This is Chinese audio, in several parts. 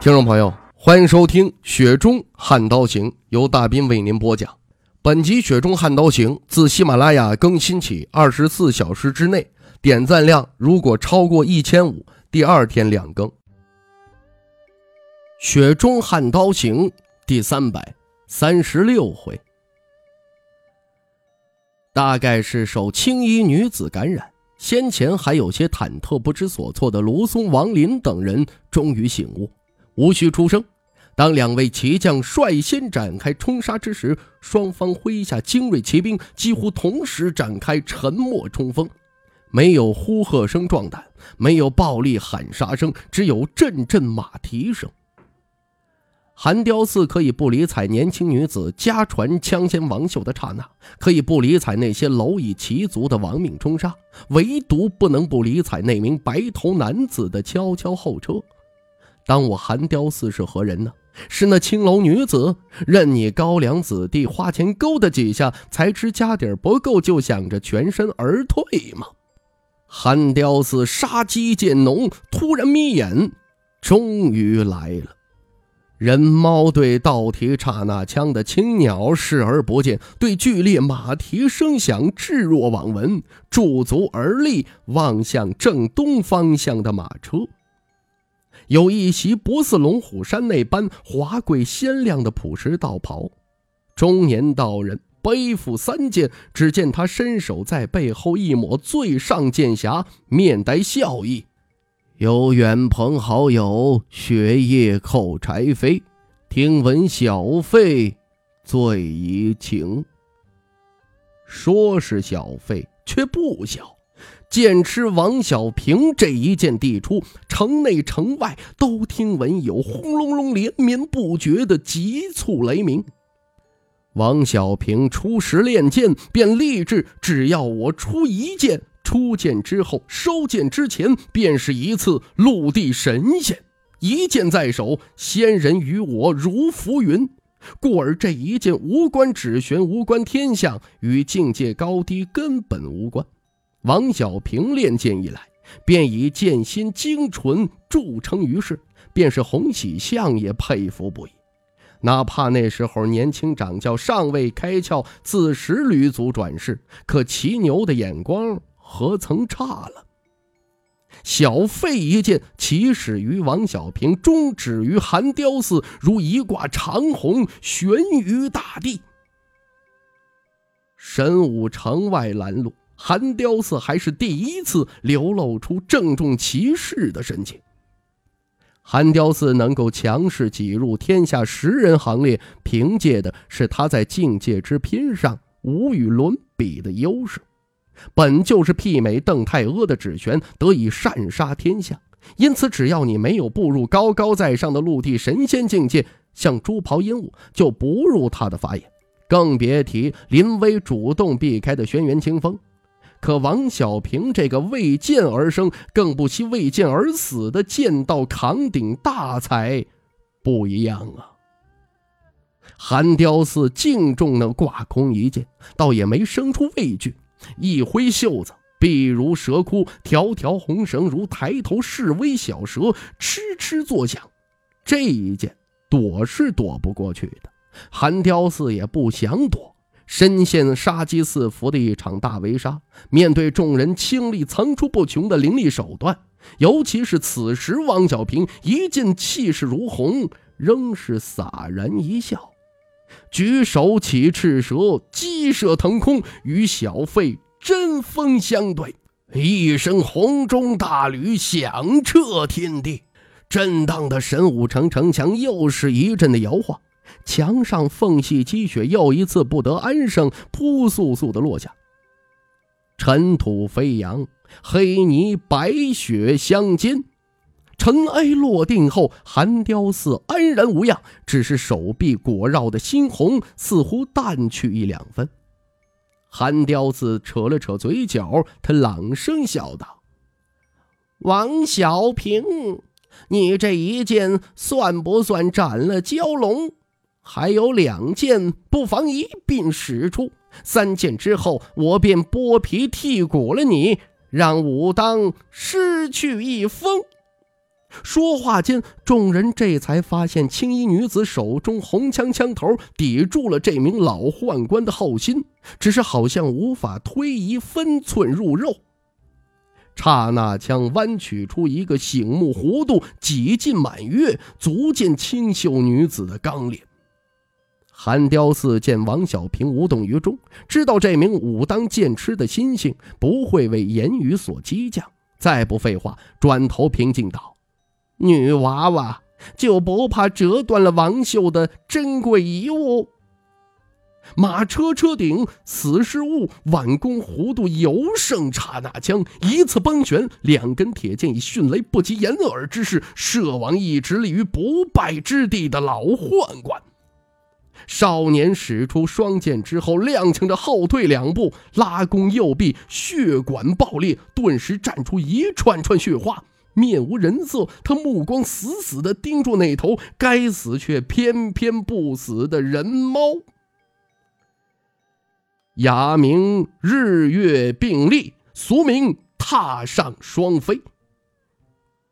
听众朋友，欢迎收听《雪中悍刀行》，由大斌为您播讲。本集《雪中悍刀行》自喜马拉雅更新起，二十四小时之内点赞量如果超过一千五，第二天两更。《雪中悍刀行》第三百三十六回。大概是受青衣女子感染，先前还有些忐忑不知所措的卢松、王林等人终于醒悟，无需出声。当两位骑将率先展开冲杀之时，双方麾下精锐骑兵几乎同时展开沉默冲锋，没有呼喝声壮胆，没有暴力喊杀声，只有阵阵马蹄声。韩雕寺可以不理睬年轻女子家传枪仙王秀的刹那，可以不理睬那些蝼蚁骑卒的亡命冲杀，唯独不能不理睬那名白头男子的悄悄后撤。当我韩雕寺是何人呢？是那青楼女子，任你高粱子弟花钱勾搭几下，才知家底不够，就想着全身而退吗？韩雕寺杀机渐浓，突然眯眼，终于来了。人猫对倒提刹那枪的青鸟视而不见，对剧烈马蹄声响置若罔闻，驻足而立，望向正东方向的马车。有一袭不似龙虎山那般华贵鲜亮的朴实道袍，中年道人背负三剑，只见他伸手在背后一抹最上剑匣，面带笑意。有远朋好友，雪夜扣柴扉，听闻小费最怡情。说是小费，却不小。剑痴王小平这一剑递出，城内城外都听闻有轰隆隆连绵不绝的急促雷鸣。王小平初时练剑，便立志，只要我出一剑。出剑之后，收剑之前，便是一次陆地神仙。一剑在手，仙人与我如浮云。故而这一剑无关指玄，无关天象，与境界高低根本无关。王小平练剑以来，便以剑心精纯著称于世，便是洪喜相也佩服不已。哪怕那时候年轻掌教尚未开窍，自时吕祖转世，可骑牛的眼光。何曾差了？小费一剑起始于王小平，终止于寒雕寺，如一挂长虹悬于大地。神武城外拦路，寒雕寺还是第一次流露出郑重其事的神情。寒雕寺能够强势挤入天下十人行列，凭借的是他在境界之拼上无与伦比的优势。本就是媲美邓太阿的指玄得以善杀天下，因此只要你没有步入高高在上的陆地神仙境界，像朱袍鹦鹉就不入他的法眼，更别提临危主动避开的轩辕清风。可王小平这个为剑而生，更不惜为剑而死的剑道扛鼎大才，不一样啊！寒雕寺敬重那挂空一剑，倒也没生出畏惧。一挥袖子，臂如蛇窟，条条红绳如抬头示威小蛇，哧哧作响。这一剑躲是躲不过去的，寒雕寺也不想躲。深陷杀机四伏的一场大围杀，面对众人倾力层出不穷的凌厉手段，尤其是此时王小平一剑气势如虹，仍是洒然一笑。举手起赤蛇，激射腾空，与小费针锋相对。一声洪钟大吕响彻天地，震荡的神武城城墙又是一阵的摇晃，墙上缝隙积雪又一次不得安生，扑簌簌的落下。尘土飞扬，黑泥白雪相间，尘埃落定后，韩雕寺安然无恙，只是手臂裹绕的猩红似乎淡去一两分。韩雕寺扯了扯嘴角，他朗声笑道：“王小平，你这一剑算不算斩了蛟龙？还有两件，不妨一并使出。三件之后，我便剥皮剔骨了你，让武当失去一封。”说话间，众人这才发现青衣女子手中红枪枪头抵住了这名老宦官的后心，只是好像无法推移分寸入肉。刹那枪弯曲出一个醒目弧度，几近满月，足见清秀女子的刚烈。韩雕寺见王小平无动于衷，知道这名武当剑痴的心性不会为言语所激将，再不废话，转头平静道。女娃娃就不怕折断了王秀的珍贵遗物？马车车顶死是物，挽弓弧度尤胜刹那枪，一次崩旋，两根铁剑以迅雷不及掩耳之势射往一直立于不败之地的老宦官。少年使出双剑之后，踉跄着后退两步，拉弓右臂血管爆裂，顿时绽出一串串血花。面无人色，他目光死死地盯住那头该死却偏偏不死的人猫。雅名日月并立，俗名踏上双飞。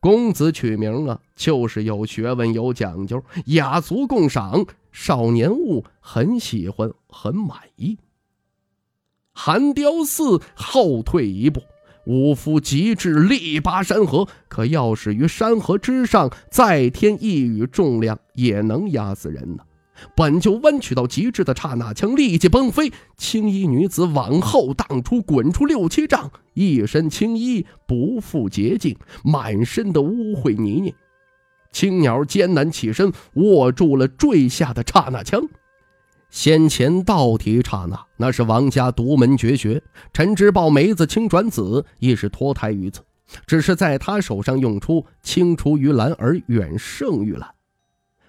公子取名啊，就是有学问、有讲究，雅俗共赏，少年物很喜欢，很满意。寒雕寺后退一步。武夫极致力拔山河，可要是于山河之上再添一羽重量，也能压死人呢。本就弯曲到极致的刹那枪立即崩飞，青衣女子往后荡出，滚出六七丈，一身青衣不复洁净，满身的污秽泥泞。青鸟艰难起身，握住了坠下的刹那枪。先前倒提刹那，那是王家独门绝学。陈之豹梅子青转紫，亦是脱胎于此。只是在他手上用出，青出于蓝而远胜于蓝。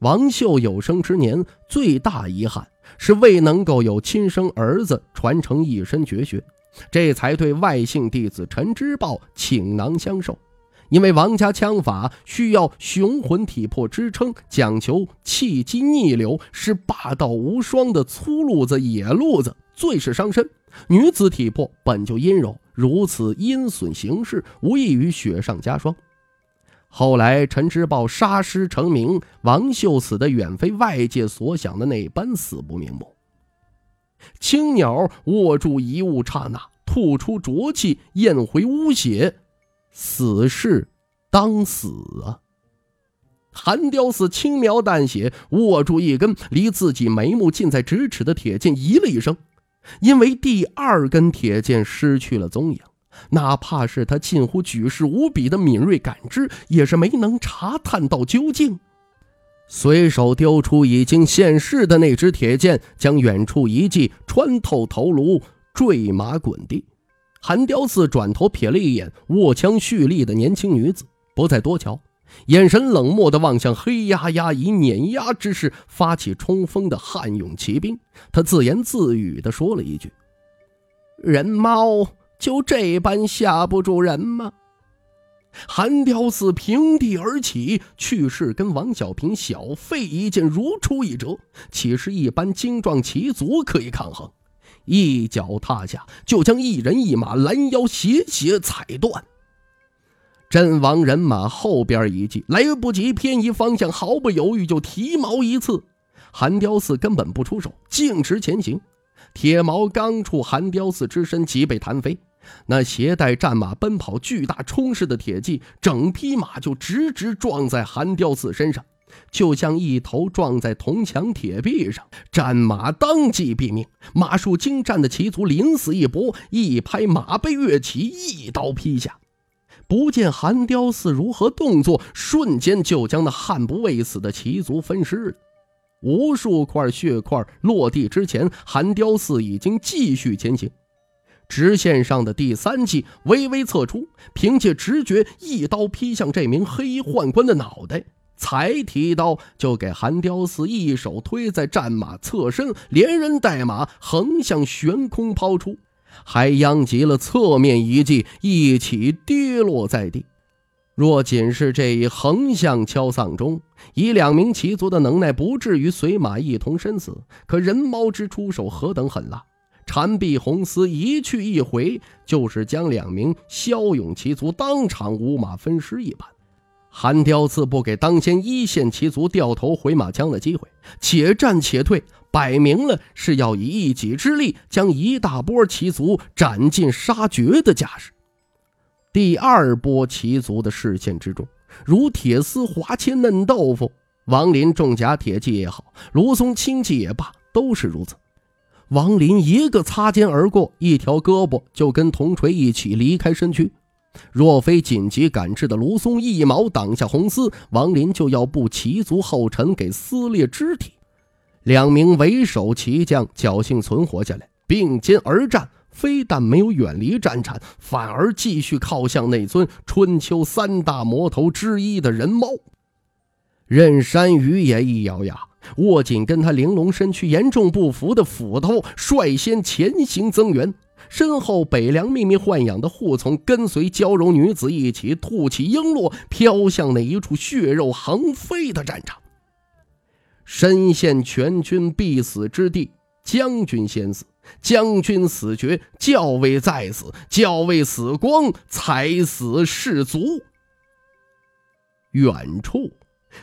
王秀有生之年最大遗憾是未能够有亲生儿子传承一身绝学，这才对外姓弟子陈之豹倾囊相授。因为王家枪法需要雄浑体魄支撑，讲求气机逆流，是霸道无双的粗路子、野路子，最是伤身。女子体魄本就阴柔，如此阴损形式，无异于雪上加霜。后来陈之豹杀师成名，王秀死的远非外界所想的那般死不瞑目。青鸟握住遗物刹那，吐出浊气，咽回污血。死士当死啊！韩雕寺轻描淡写，握住一根离自己眉目近在咫尺的铁剑，咦了一声，因为第二根铁剑失去了踪影，哪怕是他近乎举世无比的敏锐感知，也是没能查探到究竟。随手丢出已经现世的那支铁剑，将远处一记穿透头颅，坠马滚地。韩雕寺转头瞥了一眼握枪蓄力的年轻女子，不再多瞧，眼神冷漠地望向黑压压以碾压之势发起冲锋的汉勇骑兵。他自言自语地说了一句：“人猫就这般吓不住人吗？”韩雕寺平地而起，去势跟王小平小费一剑如出一辙，岂是一般精壮骑卒可以抗衡？一脚踏下，就将一人一马拦腰斜斜踩断。阵亡人马后边一记，来不及偏移方向，毫不犹豫就提矛一刺。韩雕寺根本不出手，径直前行。铁矛刚触韩雕寺之身，即被弹飞。那携带战马奔跑、巨大冲势的铁骑，整匹马就直直撞在韩雕寺身上。就像一头撞在铜墙铁壁上，战马当即毙命。马术精湛的骑卒临死一搏，一拍马背跃起，一刀劈下。不见韩雕寺如何动作，瞬间就将那悍不畏死的骑卒分尸了。无数块血块落地之前，韩雕寺已经继续前行。直线上的第三记微微侧出，凭借直觉一刀劈向这名黑衣宦官的脑袋。才提刀就给韩雕寺一手推在战马侧身，连人带马横向悬空抛出，还殃及了侧面一骑一起跌落在地。若仅是这一横向敲丧钟，以两名骑卒的能耐，不至于随马一同身死。可人猫之出手何等狠辣！缠臂红丝一去一回，就是将两名骁勇骑卒当场五马分尸一般。韩雕自不给当先一线骑卒掉头回马枪的机会，且战且退，摆明了是要以一己之力将一大波骑卒斩尽杀绝的架势。第二波骑卒的视线之中，如铁丝滑切嫩豆腐。王林重甲铁骑也好，卢松轻骑也罢，都是如此。王林一个擦肩而过，一条胳膊就跟铜锤一起离开身躯。若非紧急赶制的卢松一矛挡下红丝，王林就要步骑卒后尘，给撕裂肢体。两名为首骑将侥幸存活下来，并肩而战，非但没有远离战场，反而继续靠向那尊春秋三大魔头之一的人猫。任山雨也一咬牙，握紧跟他玲珑身躯严重不符的斧头，率先前行增援。身后，北凉秘密豢养的护从跟随娇柔女子一起吐起璎珞，飘向那一处血肉横飞的战场。身陷全军必死之地，将军先死，将军死绝，教尉再死，教尉死光，才死士卒。远处，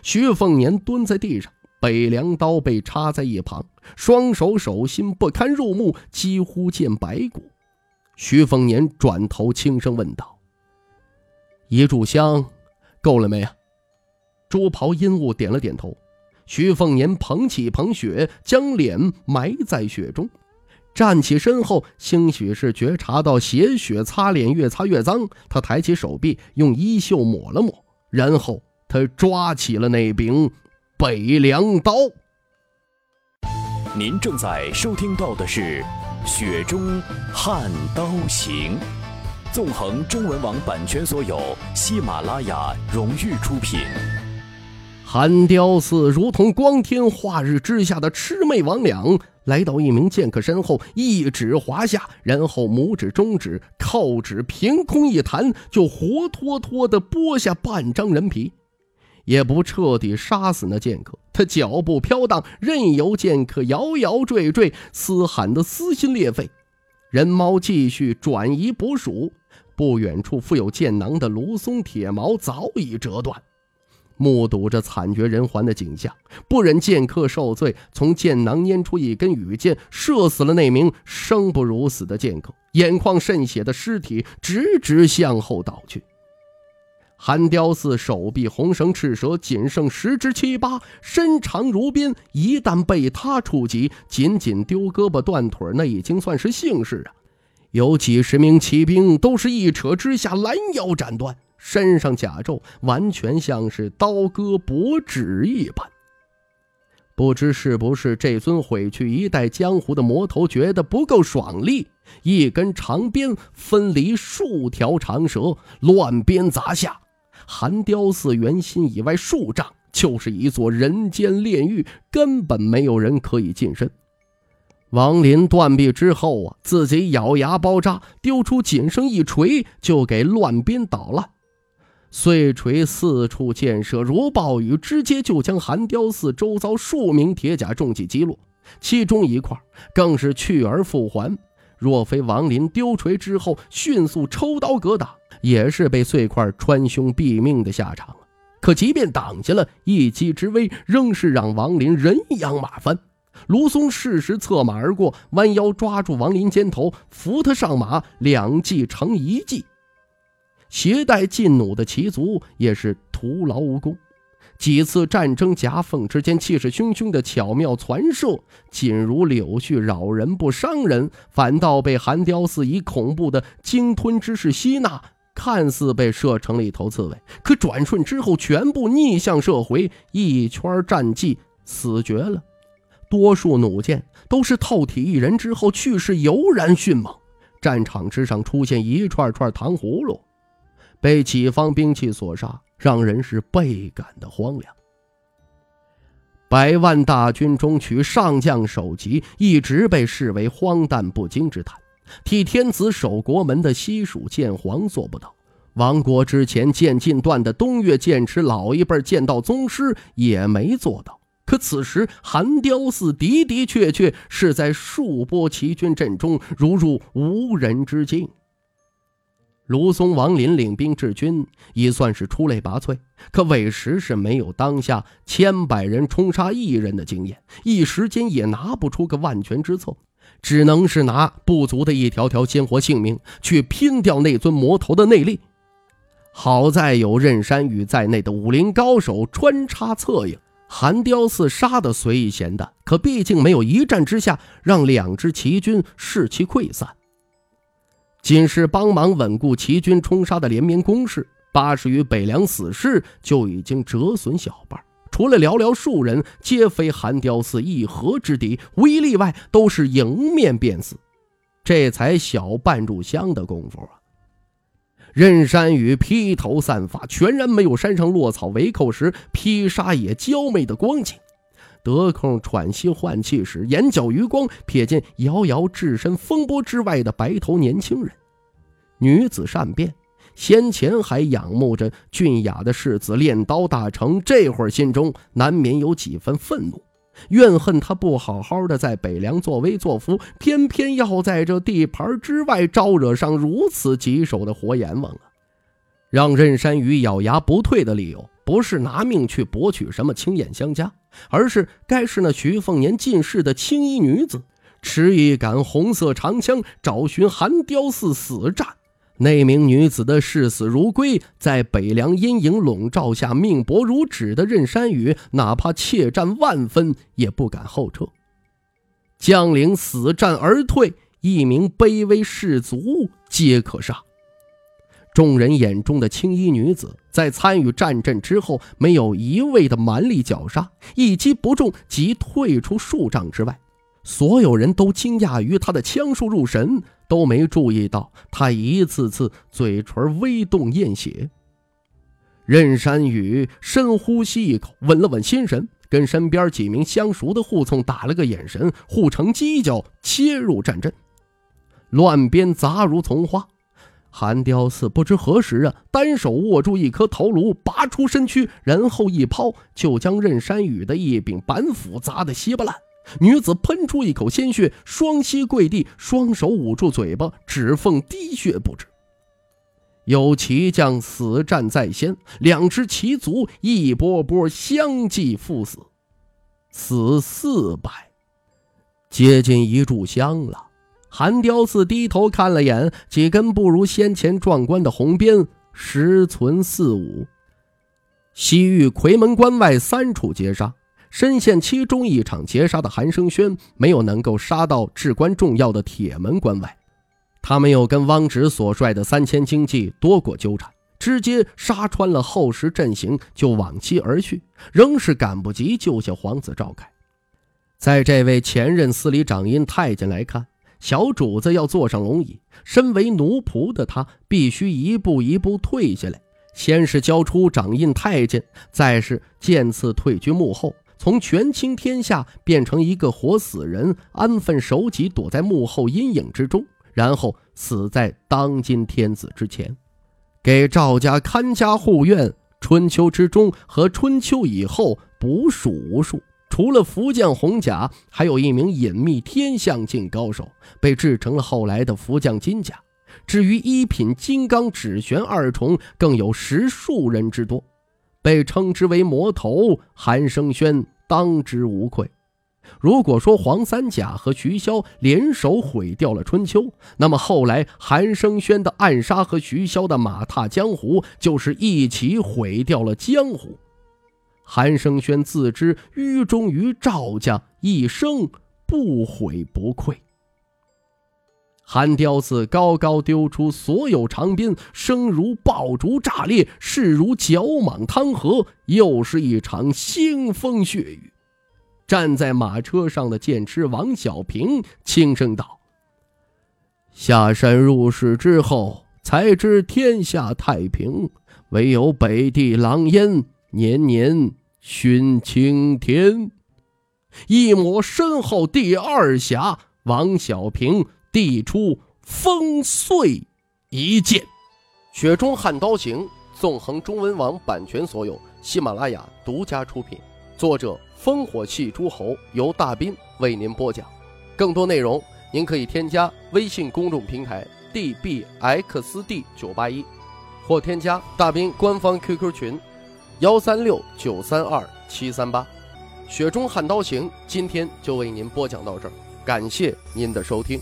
徐凤年蹲在地上，北凉刀被插在一旁，双手手心不堪入目，几乎见白骨。徐凤年转头轻声问道：“一炷香，够了没？”朱袍阴雾点了点头。徐凤年捧起捧雪，将脸埋在雪中，站起身后，兴许是觉察到血血擦脸越擦越脏，他抬起手臂，用衣袖抹了抹，然后他抓起了那柄北凉刀。您正在收听到的是。雪中悍刀行，纵横中文网版权所有，喜马拉雅荣誉出品。韩雕寺如同光天化日之下的魑魅魍魉，来到一名剑客身后，一指划下，然后拇指、中指、靠指凭空一弹，就活脱脱的剥下半张人皮。也不彻底杀死那剑客，他脚步飘荡，任由剑客摇摇坠坠，嘶喊得撕心裂肺。人猫继续转移捕鼠，不远处负有剑囊的卢松铁矛早已折断。目睹着惨绝人寰的景象，不忍剑客受罪，从剑囊拈出一根羽箭，射死了那名生不如死的剑客，眼眶渗血的尸体直直向后倒去。韩雕寺手臂红绳赤蛇仅剩十之七八，身长如鞭，一旦被他触及，仅仅丢胳膊断腿那已经算是幸事啊！有几十名骑兵都是一扯之下拦腰斩断，身上甲胄完全像是刀割薄纸一般。不知是不是这尊毁去一代江湖的魔头觉得不够爽利，一根长鞭分离数条长蛇，乱鞭砸下。寒雕寺圆心以外数丈就是一座人间炼狱，根本没有人可以近身。王林断臂之后啊，自己咬牙包扎，丢出仅剩一锤，就给乱鞭捣烂。碎锤四处溅射，如暴雨，直接就将寒雕寺周遭数名铁甲重骑击落，其中一块更是去而复还。若非王林丢锤之后迅速抽刀格挡。也是被碎块穿胸毙命的下场可即便挡下了一击之威，仍是让王林人仰马翻。卢松适时策马而过，弯腰抓住王林肩头，扶他上马，两计成一计。携带劲弩的骑卒也是徒劳无功。几次战争夹缝之间，气势汹汹的巧妙传射，仅如柳絮扰人不伤人，反倒被寒雕寺以恐怖的鲸吞之势吸纳。看似被射成了一头刺猬，可转瞬之后全部逆向射回，一圈战绩死绝了。多数弩箭都是透体一人之后去势油然迅猛，战场之上出现一串串糖葫芦，被己方兵器所杀，让人是倍感的荒凉。百万大军中取上将首级，一直被视为荒诞不经之谈。替天子守国门的西蜀剑皇做不到，亡国之前剑尽断的东岳剑池老一辈剑道宗师也没做到。可此时韩雕寺的的确确是在数波齐军阵中如入无人之境。卢松、王林领兵治军，已算是出类拔萃。可委实是没有当下千百人冲杀一人的经验，一时间也拿不出个万全之策，只能是拿不足的一条条鲜活性命去拼掉那尊魔头的内力。好在有任山雨在内的武林高手穿插策应，寒雕寺杀的随意闲的，可毕竟没有一战之下让两支齐军士气溃散。仅是帮忙稳固齐军冲杀的连绵攻势，八十余北凉死士就已经折损小半，除了寥寥数人，皆非韩雕寺一合之敌，无一例外都是迎面便死。这才小半炷香的功夫啊！任山雨披头散发，全然没有山上落草为寇时披沙野娇媚的光景。得空喘息换气时，眼角余光瞥见遥遥置身风波之外的白头年轻人。女子善变，先前还仰慕着俊雅的世子练刀大成，这会儿心中难免有几分愤怒，怨恨他不好好的在北凉作威作福，偏偏要在这地盘之外招惹上如此棘手的活阎王啊！让任山雨咬牙不退的理由，不是拿命去博取什么青眼相加。而是该是那徐凤年进士的青衣女子，持一杆红色长枪找寻寒雕寺死战。那名女子的视死如归，在北凉阴影笼罩下命薄如纸的任山雨，哪怕怯战万分，也不敢后撤。将领死战而退，一名卑微士卒皆可杀。众人眼中的青衣女子，在参与战阵之后，没有一味的蛮力绞杀，一击不中即退出数丈之外。所有人都惊讶于他的枪术入神，都没注意到他一次次嘴唇微动验血。任山雨深呼吸一口，稳了稳心神，跟身边几名相熟的护从打了个眼神，护成犄角，切入战阵。乱鞭杂如丛花。韩雕寺不知何时啊，单手握住一颗头颅，拔出身躯，然后一抛，就将任山雨的一柄板斧砸得稀巴烂。女子喷出一口鲜血，双膝跪地，双手捂住嘴巴，指缝滴血不止。有骑将死战在先，两支骑卒一波波相继赴死，死四百，接近一炷香了。韩雕寺低头看了眼几根不如先前壮观的红鞭，实存四五。西域夔门关外三处劫杀，深陷其中一场劫杀的韩生轩没有能够杀到至关重要的铁门关外，他没有跟汪直所率的三千精骑多过纠缠，直接杀穿了后时阵型就往西而去，仍是赶不及救下皇子赵凯。在这位前任司礼掌印太监来看。小主子要坐上龙椅，身为奴仆的他必须一步一步退下来。先是交出掌印太监，再是渐次退居幕后，从权倾天下变成一个活死人，安分守己，躲在幕后阴影之中，然后死在当今天子之前，给赵家看家护院。春秋之中和春秋以后，不数无数。除了福将红甲，还有一名隐秘天象境高手，被制成了后来的福将金甲。至于一品金刚指玄二重，更有十数人之多，被称之为魔头。韩生轩当之无愧。如果说黄三甲和徐骁联手毁掉了春秋，那么后来韩生轩的暗杀和徐骁的马踏江湖，就是一起毁掉了江湖。韩生轩自知愚忠于赵家，一生不悔不愧。韩雕子高高丢出所有长鞭，声如爆竹炸裂，势如绞蟒汤河，又是一场腥风血雨。站在马车上的剑痴王小平轻声道：“下山入室之后，才知天下太平，唯有北地狼烟年年熏青天。一抹身后第二侠王小平递出风碎一剑，《雪中悍刀行》纵横中文网版权所有，喜马拉雅独家出品，作者烽火戏诸侯，由大斌为您播讲。更多内容您可以添加微信公众平台 dbxd 九八一，或添加大斌官方 QQ 群幺三六九三二七三八。《雪中悍刀行》今天就为您播讲到这儿，感谢您的收听。